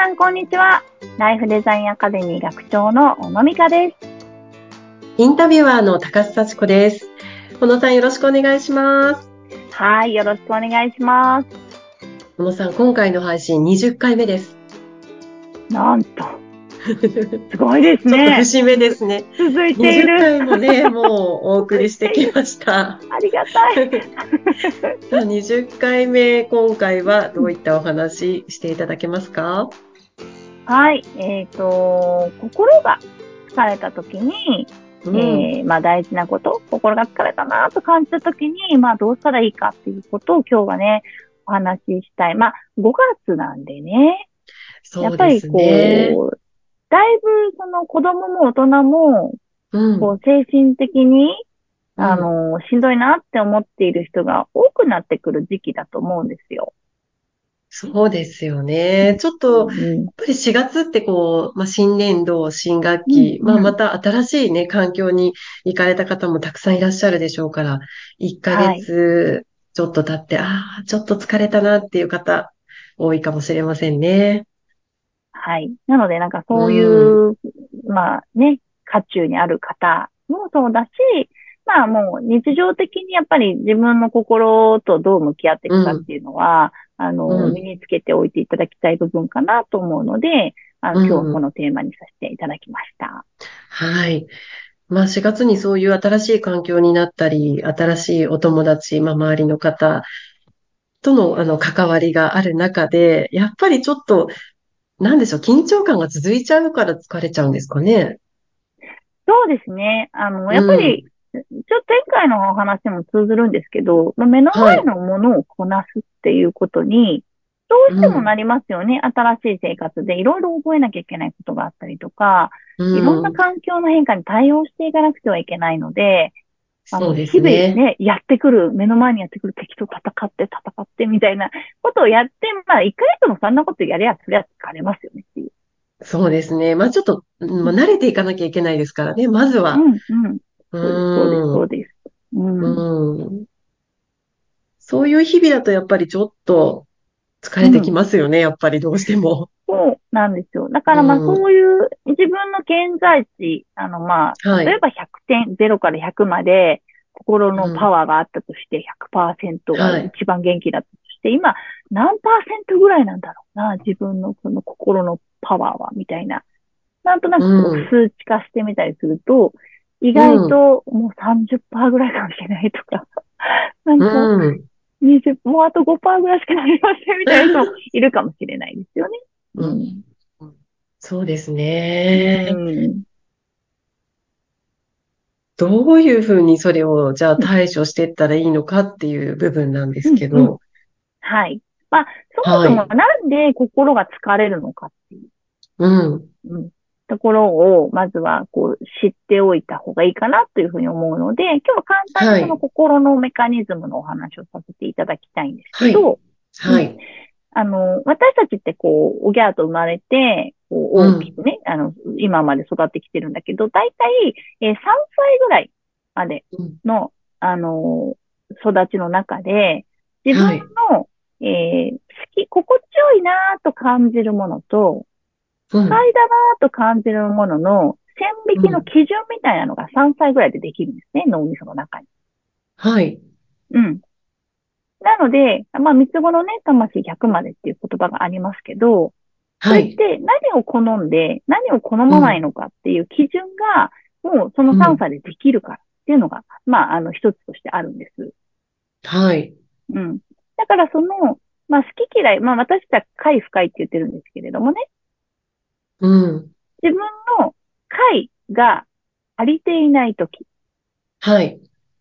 皆さん、こんにちは。ライフデザインアカデミー学長の小野美香です。インタビュアーの高須幸子です。小野さんよろしくお願いします。はい、よろしくお願いします。小野さん、今回の配信20回目です。なんと、すごいですちょっとね。節目ですね。続いてい20る。回もね、もうお送りしてきました。ありがたい。さあ20回目、今回はどういったお話していただけますか？はい、えっ、と、心が疲れた時に、うんえーまあ大事なこと、心が疲れたなと感じた時に、まあどうしたらいいかっていうことを今日はね、お話ししたい。まあ5月なんでね、やそうですっぱりこね。う、だいぶその子供も大人も、うんこう精神的に、うんあの、しんどいなって思っている人が多くなってくる時期だと思うんですよ。そうですよね。ちょっと、うんやっぱり4月ってこう、まあ、新年度、新学期、まあ、うんうんまた新しいね、環境に行かれた方もたくさんいらっしゃるでしょうから、1ヶ月ちょっと経って、ああ、ちょっと疲れたなっていう方、多いかもしれませんね。はい。なので、なんかそういう、まあね、渦中にある方もそうだし、まあもう日常的にやっぱり自分の心とどう向き合っていくかっていうのは、あの、うん身につけておいていただきたい部分かなと思うので、あの、うん今日はこのテーマにさせていただきました。はい。まあ、4月にそういう新しい環境になったり、新しいお友達、まあ、周りの方との、あの、関わりがある中で、やっぱりちょっと、なんでしょう、緊張感が続いちゃうから疲れちゃうんですかね？そうですね。あの、やっぱり、ちょっと前回のお話も通ずるんですけど、まあ目の前のものをこなすっていうことに、どうしてもなりますよね。新しい生活でいろいろ覚えなきゃいけないことがあったりとか、うんいろんな環境の変化に対応していかなくてはいけないので、あの、そうで日々すね。ね、やってくる、目の前にやってくる敵と戦って戦ってみたいなことをやって、まあ、1ヶ月もそんなことやりゃ、そりゃ疲れますよねっていう。そうですね。まあ、ちょっと、うんまあ、慣れていかなきゃいけないですからね。まずは。うん、うん。そうです、そうです、そうん。うん。そういう日々だとやっぱりちょっと疲れてきますよね。やっぱりどうしても。そうなんですよ。だからまあうんそういう自分の現在地、あのまあ、はい例えば100点、0から100まで心のパワーがあったとして100%がはい一番元気だったとして、今何パーセントぐらいなんだろうな、自分のその心のパワーは、みたいな。なんとなくこううん数値化してみたりすると、意外ともう30%ぐらいかもしれないとか、なんかうん。20、もうあと5%ぐらいしかなりませんみたいな人 いるかもしれないですよね。うん。そうですね。うんどういうふうにそれをじゃあ対処していったらいいのかっていう部分なんですけうんうんど。はい。まあ、そもそもなんで心が疲れるのかっていう、うん。うんところを、まずはこう知っておいた方がいいかなというふうに思うので、今日は簡単にその心のメカニズムのお話をさせていただきたいんですけど、はい。あの、私たちってこう、おぎゃーと生まれて、こううん大きくね、あの、今まで育ってきてるんだけど、だいたい、えー3歳ぐらいまでうん。の、あの、育ちの中で、自分の、えー好き、心地よいなーと感じるものと、うん不快だなーと感じるものの線引きの基準みたいなのが3歳ぐらいでできるんですね、脳みその中に。はい。うん。なので、まあ、三つ子のね、魂100までっていう言葉がありますけど、そはい。れって何を好んで、何を好まないのかっていう基準が、もうその3歳でできるからっていうのが、まあ、あの、一つとしてあるんです。はい。うん。だからその、まあ、好き嫌い、まあ、私たちは快不快って言ってるんですけれどもね、うん。自分の快が足りていないとき、はい。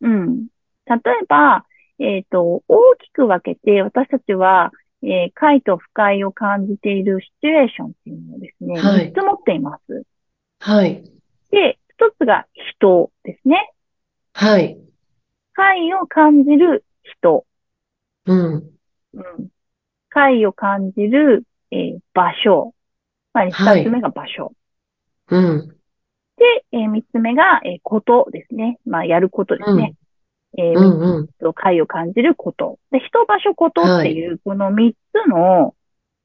うん。例えば、えっと、大きく分けて、私たちは、えー快と不快を感じているシチュエーションっていうのをですね、はい3つ持っています。はい。で、一つが人ですね。はい。快を感じる人。うん。うん。快を感じる、えー場所。まあ、はい二つ目が場所。うん。で、えー三つ目が、えーことですね。まあ、やることですね。えーうん。うん。と快を感じること。で、人、場所、ことっていう、この三つの、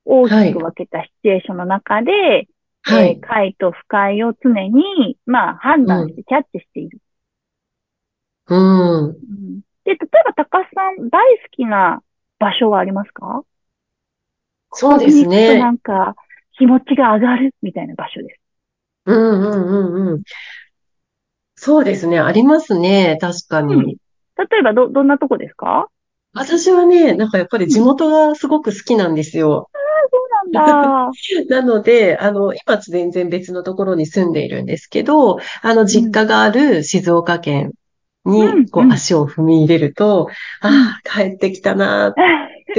大はい。きく分けたシチュエーションの中で、えーはい。快と不快を常に、まあ、判うん。断してキャッチしている。うん。うん、で、例えば高須さん大好きな場所はありますか？そうですね。んか気持ちが上がるみたいな場所です。うんうんうんうん。そうですね。ありますね。確かうん。に。例えばど、どんなとこですか？私はね、なんかやっぱり地うん。元がすごく好きなんですよ。そうなんだ。なので、あの、今全然別のところに住んでいるんですけど、あの、うん。実家がある静岡県に、うん、こう、うん、足を踏み入れると、うん。ああ、帰ってきたな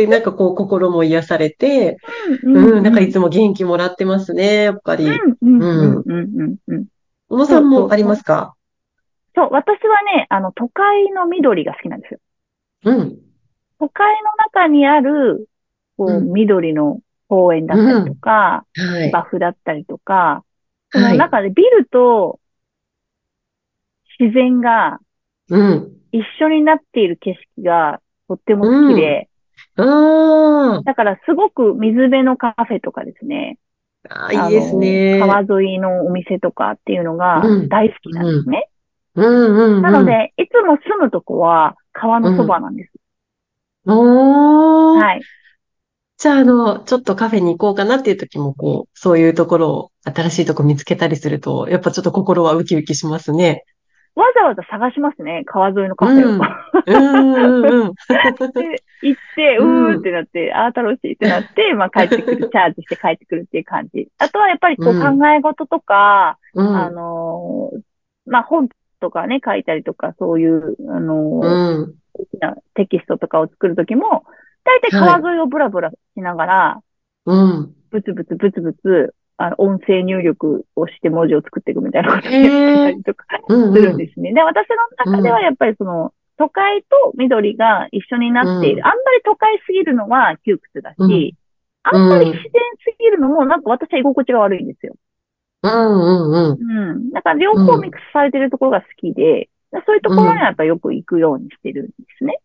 ーって、なんかこう、心も癒されて、うん、うん、なんかうん、いつも元気もらってますね、やっぱり。うん、うん、うん、うん。小野さんもあり。ますか？そう、私はね、あの、都会の緑が好きなんですよ。うん、都会の中にある、こう、うん、緑の公園だったりとうん。か、芝はい。生だったりとか、そのはい。中でビルと自然がうん、一緒になっている景色がとっても好きうん。だからすごく水辺のカフェとかですね、あ、あいあいですの、ね。川沿いのお店とかっていうのがうん、大好きなんでうん、すね。うん、うん、うん。なので、いつも住むとこは川のそばうん。なんです。おー。はい。じゃあ、あの、ちょっとカフェに行こうかなっていう時も、こう、そういうところを、新しいとこ見つけたりすると、やっぱちょっと心はウキウキしますね。わざわざ探しますね、川沿いのカフェを。うん。うん、うん、うん。で、行って、うーっうん、てなって、ああ、楽しいってなって、まあ帰ってくる、チャージして帰ってくるっていう感じ。あとはやっぱりこう考うん、え事とか、あうん、のーまあ本とかね、書いたりとか、そういう、あうのーテキストとかを作るときも、大体はい。川沿いをブラブラしながら、うん。ブツブツブツブツ、あの、音声入力をして文字を作っていくみたいなことをやっ。たりとかうん、すうん、るんですね。で、私の中ではうん、やっぱりその、都会と緑が一緒になうっている。ん、あんまり都会すぎるのは窮屈だうん、し、あんまりうん、自然すぎるのもなんか私は居心地が悪いんですよ。うん、うん、うん。だから両うん、方ミックスされてるところが好きで、そういうとうころにはやっん、ぱよく行くようにしてるんですね。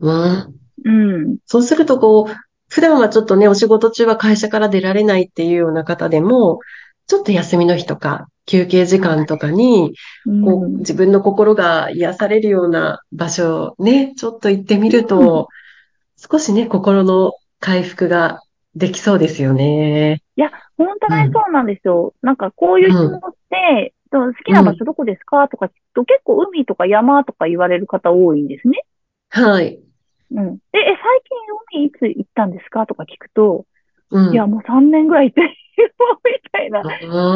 うん。うん。そうすると、こう、普段はちょっとね、お仕事中は会社から出られないっていうような方でも、ちょっと休みの日とか、休憩時間と。かに、うこう、ん。自分の心が癒されるような場所ね、ちょっと行ってみるうん。と、少しね、心の回復ができそうですよね。いや、本当うん、にそうなんですよ。なんかこういう質問うん、って、でも好きうん。な場所どこですか？とか聞くと結構海とか山とか言われる方多いんですね。はい。うん。で、え、最近海いつ行ったんですか？とか聞くと、いや、うん。もう3年ぐらい行ってるよ、みたいな、う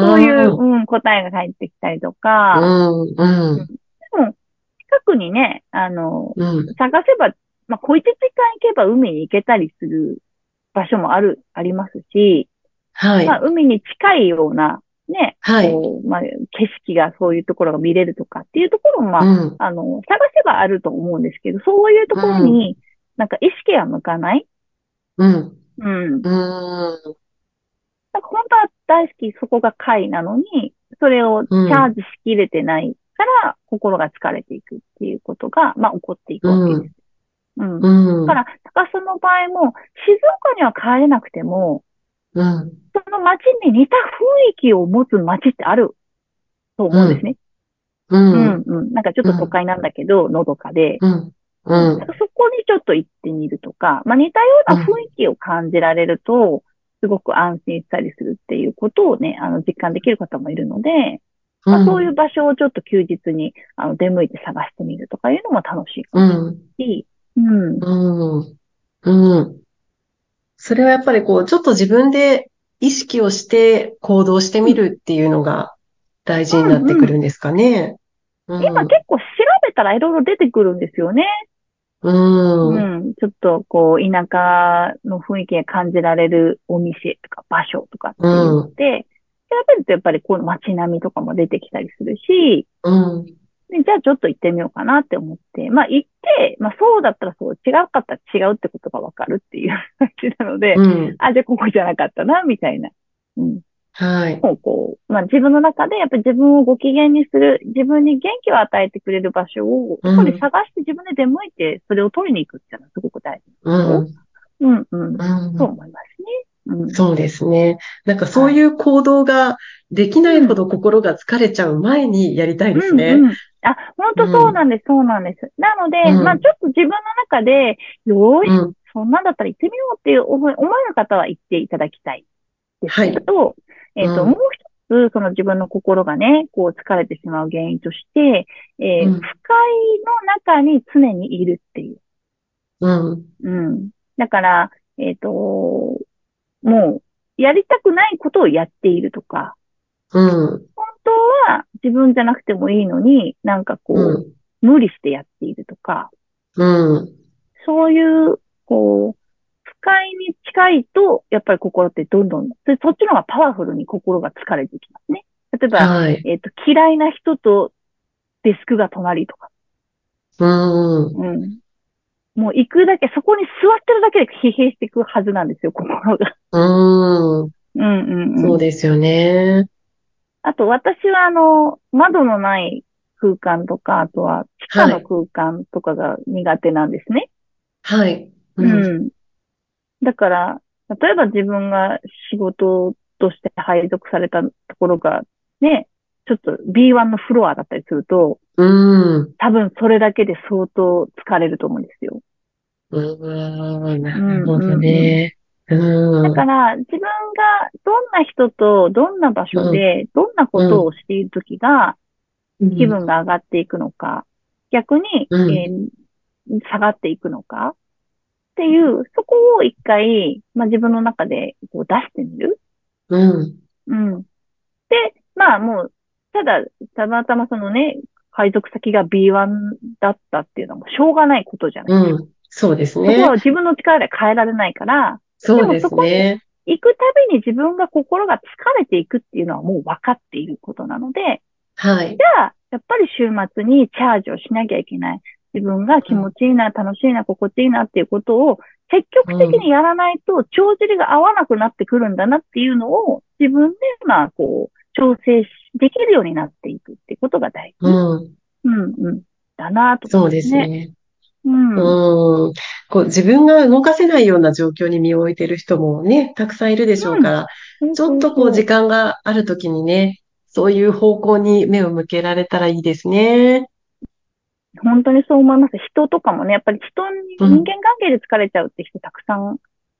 そういう、ん、うん、答えが返ってきたりとか、うん、うん、うん。でも、近くにね、あの、うん。探せば、まあ、小一時間行けば海に行けたりする場所もある、ありますし、まあ、はい。海に近いような、ね、はい。こう、まあ、景色がそういうところが見れるとかっていうところも、まあ、うん、あの、探せばあると思うんですけど、そういうとうころん、になんか意識が向かない？うん、うん。うん、なんか本当は大好き、そこが快なのに、それをチうん、ャージしきれてないから、心が疲れていくっていうことが、まあ、起こっていくわけです。うん、うん。うだかん、ら、高須の場合も、静岡には帰れなくても、うん、その街に似た雰囲気を持つ街ってあると思うんですね。ううん、んうん。なんかちょっと都うん、会なんだけど、のどかで、うん、うん。うん、そこにちょっと行ってみるとか、まあ似たような雰囲気を感じられると、すごく安心したりするっていうことをね、あの、実感できる方もいるので、まあそういううん、場所をちょっと休日に、あの、出向いて探してみるとかいうのも楽しいかうもしうん。うん、うん。それはやっぱりこう、ちょっと自分で意識をして行動してみうん。るっていうのが大事になってうん。うん。くるんですかね。うん、今結構調べたらいろいろ出てくるんですよね。ううん、ん。ちょっとこう、田舎の雰囲気が感じられるお店とか場所とかっうて言っん、て、調べるとやっぱりこう街並みとかも出てきたりするし、うん、でじゃあちょっと行ってみようかなって思って、まあ行って、まあそうだったらそう、違うかったら違うってことがわかるっていう感じなので、うん、あ、じゃあここじゃなかったな、みたいな。うん。はい。こう、まあ自分の中でやっぱり自分をご機嫌にする、自分に元気を与えてくれる場所を、やっぱりうん、探して自分で出向いて、それを取りに行くっていうのはすごく大事なうこと。ん、うんうん。うん。そう思いますね。そうですね。なんかそういう行動ができないほど心が疲れちゃう前にやりたいですね。うんうん。あ、本当そうなんです、そうなんです。なので、うんまあちょっと自分の中で、よーし、うん。そんなんだったら行ってみようっていう思い思える方は行っていただきたいですけど、えっ、と、うんもう一つ、その自分の心がね、こう疲れてしまう原因として、えーうん不快の中に常にいるっていう。うん。うん。だから、えっ、と、もう、やりたくないことをやっているとか、うん。本当は自分じゃなくてもいいのに、なんかこう、うん。無理してやっているとか、うん。そういう、こう、不快に近いと、やっぱり心ってどんどん、そそっちの方がパワフルに心が疲れてきますね。例えば、はい。えっ、と、嫌いな人とデスクが隣とか、うん。うん。もう行くだけ、そこに座ってるだけで疲弊していくはずなんですよ、心が。うん。うんうんうん。そうですよね。あと、私はあの、窓のない空間とか、あとは地下の空間とかが苦手なんですね。はい。ううん。ん。だから、例えば自分が仕事として配属されたところが、ね、ちょっと B1 のフロアだったりすると、うん。多分それだけで相当疲れると思うんですよ。うん。なるほどね。だうん。から、自分がどんな人とどんな場所で、どんなことをしているときが気分が上がっていくのか、逆に、うんえー下がっていくのかっていう、そこを一回、まあ、自分の中でこう出してみる。うん。うん。で、まあもう、ただ、たまたまそのね、配属先が B1 だったっていうのはもうしょうがないことじゃない。うん。そうですそこねは。自分の力で変えられないから、そうですね。行くたびに自分が心が疲れていくっていうのはもう分かっていることなので、はい。じゃあ、やっぱり週末にチャージをしなきゃいけない。自分が気持ちいいな、楽しいな、心地いいなっていうことを積極的にやらないと帳尻が合わなくなってくるんだなっていうのを自分で、まあ、こう、調整しできるようになっていくってことが大事。うん。うん、うん。だなと、そうです。ね。うん。うん。こう自分が動かせないような状況に身を置いている人もね、たくさんいるでしょうから、ちょっとこう時間があるときにね、そういう方向に目を向けられたらいいですね。本当にそう思います。人とかもね、やっぱり人に、うん人間関係で疲れちゃうって人たくさん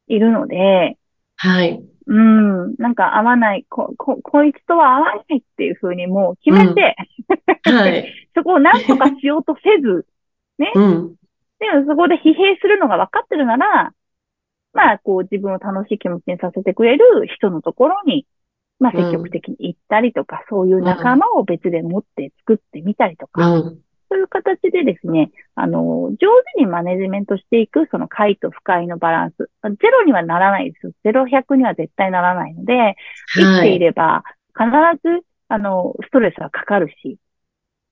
いるので、はい。うん、なんか合わない、こ、こ、こいつとは合わないっていうふうにもう決めて、はい。そこを何とかしようとせず、うん。でもそこで疲弊するのが分かってるなら、まあ、こう自分を楽しい気持ちにさせてくれる人のところに、まあ積極的に行ったりとか、そういう仲間を別で持って作ってみたりとか、うん。そういう形でですね、あの、上手にマネジメントしていく、その快と不快のバランス。ゼロにはならないですよ。ゼロ100には絶対ならないので、生きていはい。れば、必ず、あの、ストレスはかかるし、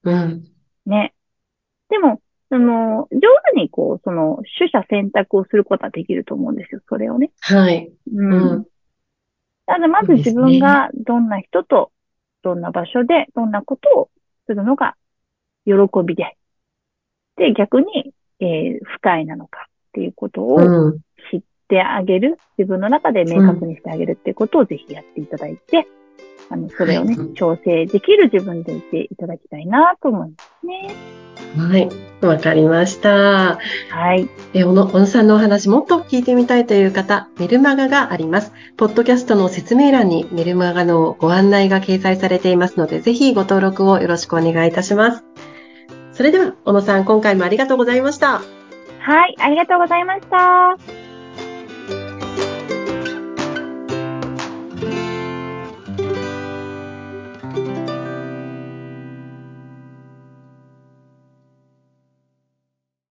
うん。ね。でも、その、上手にこう、その、取捨選択をすることはできると思うんですよ、それをね。はい。うん。うんなので、まず自分がどんな人と、どんな場所で、どんなことをするのが喜びで、で、逆に、えー不快なのかっていうことをうん。知ってあげる、自分の中で明確にしてあげるっていうことをぜひやっていただいて、あの、それをね、はい調整できる自分でいていただきたいなと思いますね。はい。わかりました。はい。え、小野、小野さんのお話もっと聞いてみたいという方、メルマガがあります。ポッドキャストの説明欄にメルマガのご案内が掲載されていますので、ぜひご登録をよろしくお願いいたします。それでは、小野さん、今回もありがとうございました。はい、ありがとうございました。